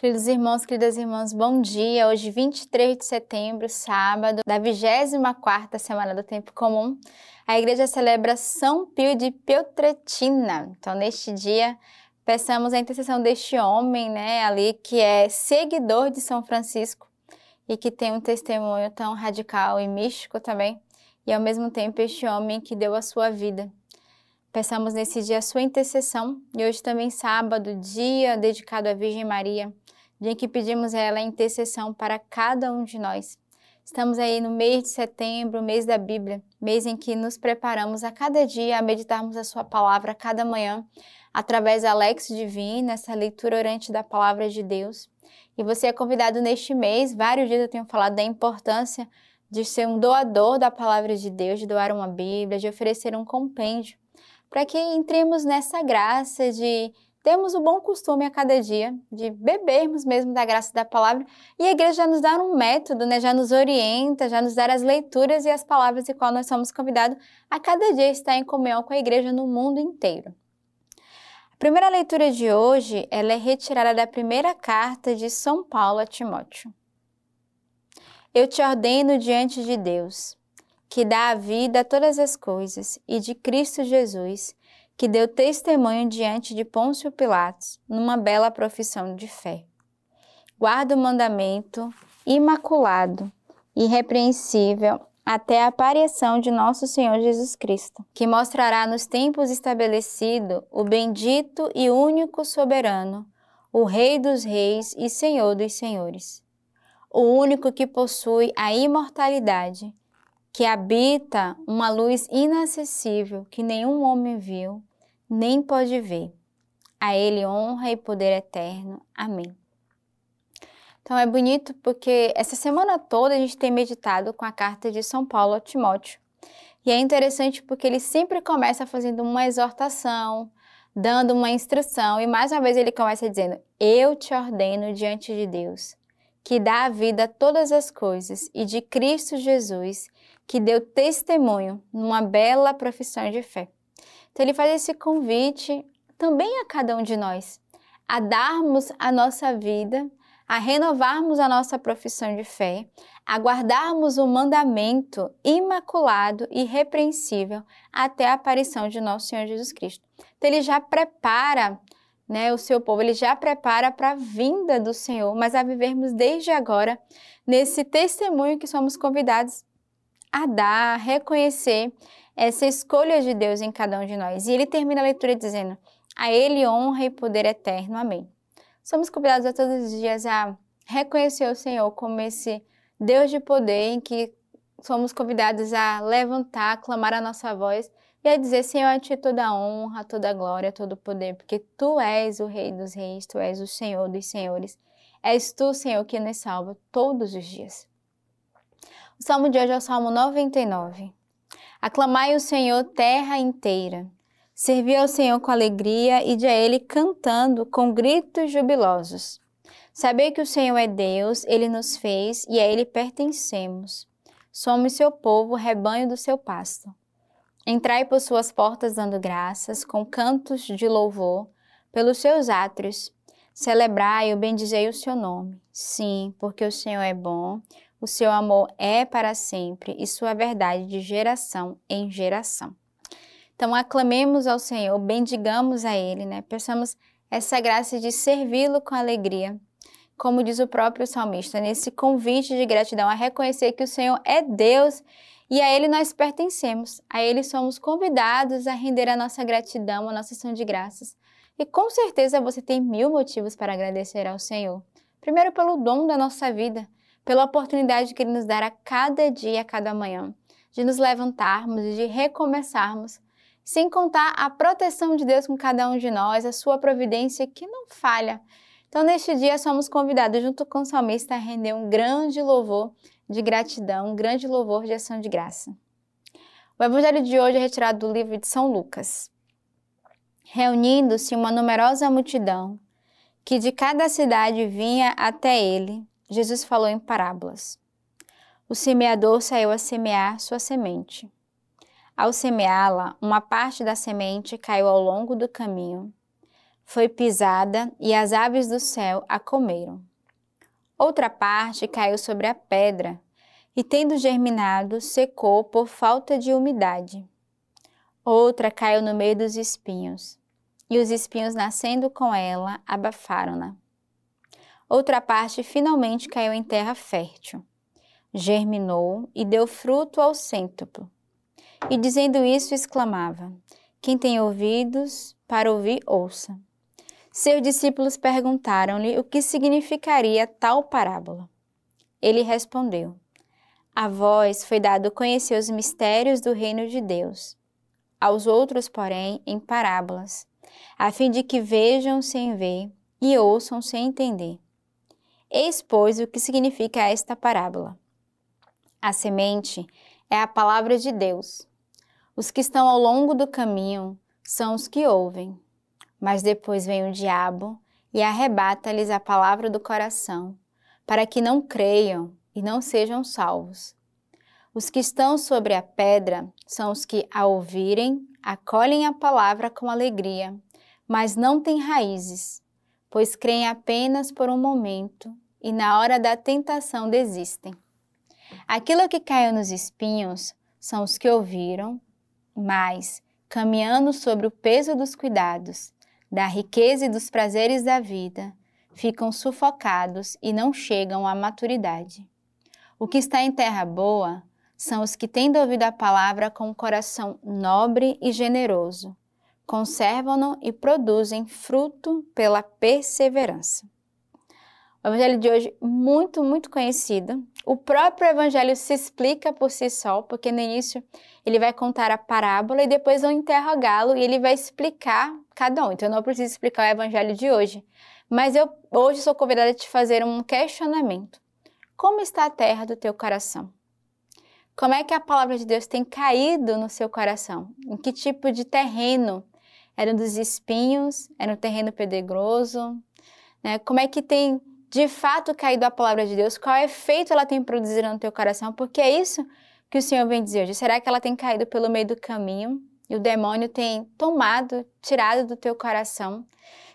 Queridos irmãos, queridas irmãs, bom dia. Hoje, 23 de setembro, sábado, da 24ª semana do Tempo Comum, a igreja celebra São Pio de Pietretina. Então, neste dia, peçamos a intercessão deste homem, né, ali que é seguidor de São Francisco e que tem um testemunho tão radical e místico também, e ao mesmo tempo este homem que deu a sua vida. Peçamos nesse dia a sua intercessão e hoje também sábado, dia dedicado à Virgem Maria dia em que pedimos a ela a intercessão para cada um de nós. Estamos aí no mês de setembro, mês da Bíblia, mês em que nos preparamos a cada dia a meditarmos a Sua palavra a cada manhã, através da Lex Divina, essa leitura orante da palavra de Deus. E você é convidado neste mês, vários dias eu tenho falado da importância de ser um doador da palavra de Deus, de doar uma Bíblia, de oferecer um compêndio, para que entremos nessa graça de temos o bom costume a cada dia de bebermos mesmo da graça da palavra e a igreja já nos dá um método, né? já nos orienta, já nos dá as leituras e as palavras de qual nós somos convidados a cada dia estar em comunhão com a igreja no mundo inteiro. A primeira leitura de hoje ela é retirada da primeira carta de São Paulo a Timóteo. Eu te ordeno diante de Deus, que dá a vida a todas as coisas, e de Cristo Jesus, que deu testemunho diante de Pôncio Pilatos, numa bela profissão de fé. Guarda o mandamento imaculado, irrepreensível, até a aparição de nosso Senhor Jesus Cristo, que mostrará nos tempos estabelecido o bendito e único soberano, o Rei dos Reis e Senhor dos Senhores, o único que possui a imortalidade, que habita uma luz inacessível que nenhum homem viu nem pode ver. A Ele honra e poder eterno. Amém. Então é bonito porque essa semana toda a gente tem meditado com a carta de São Paulo a Timóteo. E é interessante porque ele sempre começa fazendo uma exortação, dando uma instrução, e mais uma vez ele começa dizendo: Eu te ordeno diante de Deus, que dá a vida a todas as coisas, e de Cristo Jesus, que deu testemunho numa bela profissão de fé. Então, ele faz esse convite também a cada um de nós, a darmos a nossa vida, a renovarmos a nossa profissão de fé, a guardarmos o mandamento imaculado e repreensível até a aparição de nosso Senhor Jesus Cristo. Então, ele já prepara né, o seu povo, ele já prepara para a vinda do Senhor, mas a vivermos desde agora nesse testemunho que somos convidados a dar, a reconhecer essa escolha de Deus em cada um de nós. E ele termina a leitura dizendo: A Ele honra e poder eterno. Amém. Somos convidados a todos os dias a reconhecer o Senhor como esse Deus de poder em que somos convidados a levantar, a clamar a nossa voz e a dizer: Senhor, a Ti toda a honra, toda a glória, todo o poder, porque Tu és o Rei dos Reis, Tu és o Senhor dos Senhores. És Tu, Senhor, que nos salva todos os dias. O salmo de hoje é o Salmo 99. Aclamai o Senhor, terra inteira. Servi ao Senhor com alegria e de a Ele cantando com gritos jubilosos. Sabei que o Senhor é Deus, Ele nos fez e a Ele pertencemos. Somos seu povo, rebanho do seu pasto. Entrai por suas portas dando graças, com cantos de louvor, pelos seus átrios. Celebrai e bendizei o seu nome. Sim, porque o Senhor é bom, o seu amor é para sempre e sua verdade de geração em geração. Então, aclamemos ao Senhor, bendigamos a Ele, né? Peçamos essa graça de servi-lo com alegria. Como diz o próprio salmista, nesse convite de gratidão a reconhecer que o Senhor é Deus e a Ele nós pertencemos. A Ele somos convidados a render a nossa gratidão, a nossa ação de graças. E com certeza você tem mil motivos para agradecer ao Senhor. Primeiro, pelo dom da nossa vida pela oportunidade que Ele nos dá a cada dia, a cada manhã, de nos levantarmos e de recomeçarmos, sem contar a proteção de Deus com cada um de nós, a sua providência que não falha. Então, neste dia, somos convidados, junto com o salmista, a render um grande louvor de gratidão, um grande louvor de ação de graça. O evangelho de hoje é retirado do livro de São Lucas. Reunindo-se uma numerosa multidão, que de cada cidade vinha até ele, Jesus falou em parábolas. O semeador saiu a semear sua semente. Ao semeá-la, uma parte da semente caiu ao longo do caminho. foi pisada e as aves do céu a comeram. Outra parte caiu sobre a pedra e, tendo germinado, secou por falta de umidade. Outra caiu no meio dos espinhos, e os espinhos, nascendo com ela, abafaram-na. Outra parte finalmente caiu em terra fértil, germinou e deu fruto ao cêntuplo. E dizendo isso, exclamava: Quem tem ouvidos para ouvir, ouça. Seus discípulos perguntaram-lhe o que significaria tal parábola. Ele respondeu: A vós foi dado conhecer os mistérios do reino de Deus, aos outros, porém, em parábolas, a fim de que vejam sem ver e ouçam sem entender. Eis, pois, o que significa esta parábola. A semente é a palavra de Deus. Os que estão ao longo do caminho são os que ouvem. Mas depois vem o diabo e arrebata-lhes a palavra do coração, para que não creiam e não sejam salvos. Os que estão sobre a pedra são os que, ao ouvirem, acolhem a palavra com alegria, mas não têm raízes, pois creem apenas por um momento e na hora da tentação desistem. Aquilo que caiu nos espinhos são os que ouviram, mas, caminhando sobre o peso dos cuidados, da riqueza e dos prazeres da vida, ficam sufocados e não chegam à maturidade. O que está em terra boa são os que, tendo ouvido a palavra com um coração nobre e generoso, conservam-no e produzem fruto pela perseverança. O evangelho de hoje, muito, muito conhecido. O próprio evangelho se explica por si só, porque no início ele vai contar a parábola e depois vão interrogá-lo e ele vai explicar cada um. Então eu não preciso explicar o evangelho de hoje, mas eu hoje sou convidada a te fazer um questionamento. Como está a terra do teu coração? Como é que a palavra de Deus tem caído no seu coração? Em que tipo de terreno? Era dos espinhos? Era um terreno pedregoso? Né? Como é que tem de fato caído a palavra de Deus, qual efeito ela tem produzido no teu coração, porque é isso que o Senhor vem dizer hoje. Será que ela tem caído pelo meio do caminho e o demônio tem tomado, tirado do teu coração?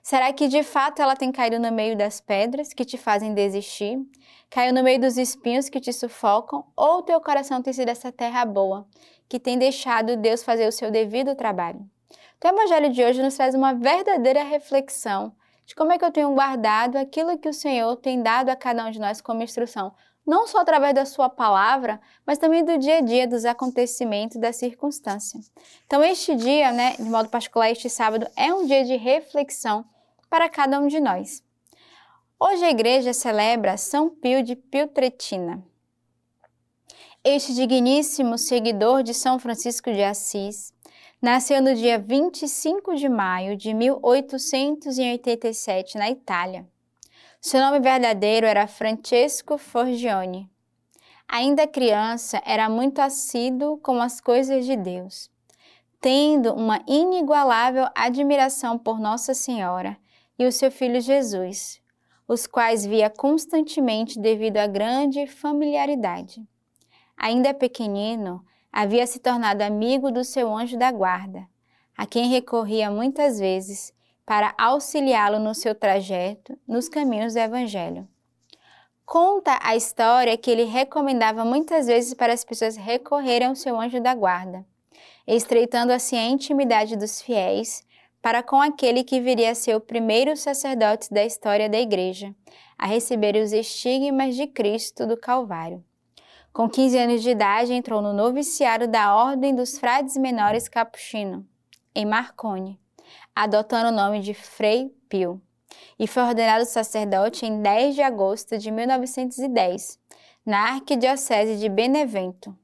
Será que de fato ela tem caído no meio das pedras que te fazem desistir? Caiu no meio dos espinhos que te sufocam? Ou teu coração tem sido essa terra boa que tem deixado Deus fazer o seu devido trabalho? O Evangelho de hoje nos traz uma verdadeira reflexão de como é que eu tenho guardado aquilo que o Senhor tem dado a cada um de nós como instrução, não só através da sua palavra, mas também do dia a dia, dos acontecimentos, da circunstância. Então, este dia, né, de modo particular, este sábado, é um dia de reflexão para cada um de nós. Hoje a igreja celebra São Pio de Piltretina. Este digníssimo seguidor de São Francisco de Assis Nasceu no dia 25 de maio de 1887 na Itália. Seu nome verdadeiro era Francesco Forgione. Ainda criança, era muito assíduo com as coisas de Deus, tendo uma inigualável admiração por Nossa Senhora e o seu filho Jesus, os quais via constantemente devido à grande familiaridade. Ainda pequenino, havia se tornado amigo do seu anjo da guarda, a quem recorria muitas vezes para auxiliá-lo no seu trajeto nos caminhos do Evangelho. Conta a história que ele recomendava muitas vezes para as pessoas recorrerem ao seu anjo da guarda, estreitando assim a intimidade dos fiéis para com aquele que viria a ser o primeiro sacerdote da história da Igreja, a receber os estigmas de Cristo do Calvário. Com 15 anos de idade, entrou no noviciário da Ordem dos Frades Menores Capuchino, em Marconi, adotando o nome de Frei Pio, e foi ordenado sacerdote em 10 de agosto de 1910, na Arquidiocese de Benevento.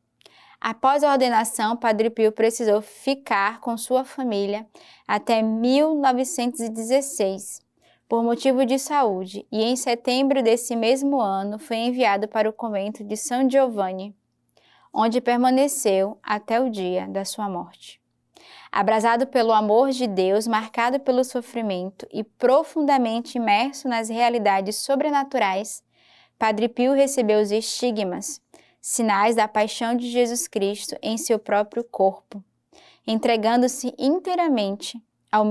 Após a ordenação, Padre Pio precisou ficar com sua família até 1916 por motivo de saúde e em setembro desse mesmo ano foi enviado para o convento de São Giovanni, onde permaneceu até o dia da sua morte. Abrasado pelo amor de Deus, marcado pelo sofrimento e profundamente imerso nas realidades sobrenaturais, Padre Pio recebeu os estigmas, sinais da paixão de Jesus Cristo em seu próprio corpo, entregando-se inteiramente ao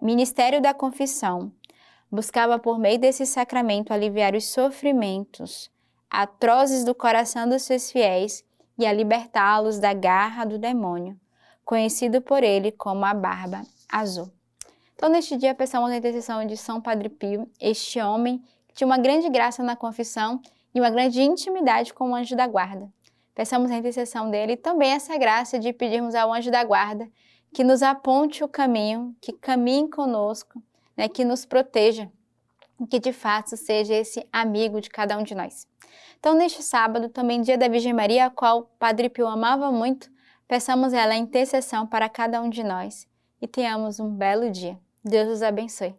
ministério da confissão, buscava por meio desse sacramento aliviar os sofrimentos atrozes do coração dos seus fiéis e a libertá-los da garra do demônio, conhecido por ele como a barba azul. Então, neste dia, pensamos na intercessão de São Padre Pio, este homem que tinha uma grande graça na confissão e uma grande intimidade com o anjo da guarda. Peçamos a intercessão dele e também essa graça de pedirmos ao anjo da guarda que nos aponte o caminho, que caminhe conosco, né, que nos proteja, que de fato seja esse amigo de cada um de nós. Então, neste sábado, também dia da Virgem Maria, a qual Padre Pio amava muito, peçamos ela a intercessão para cada um de nós e tenhamos um belo dia. Deus os abençoe.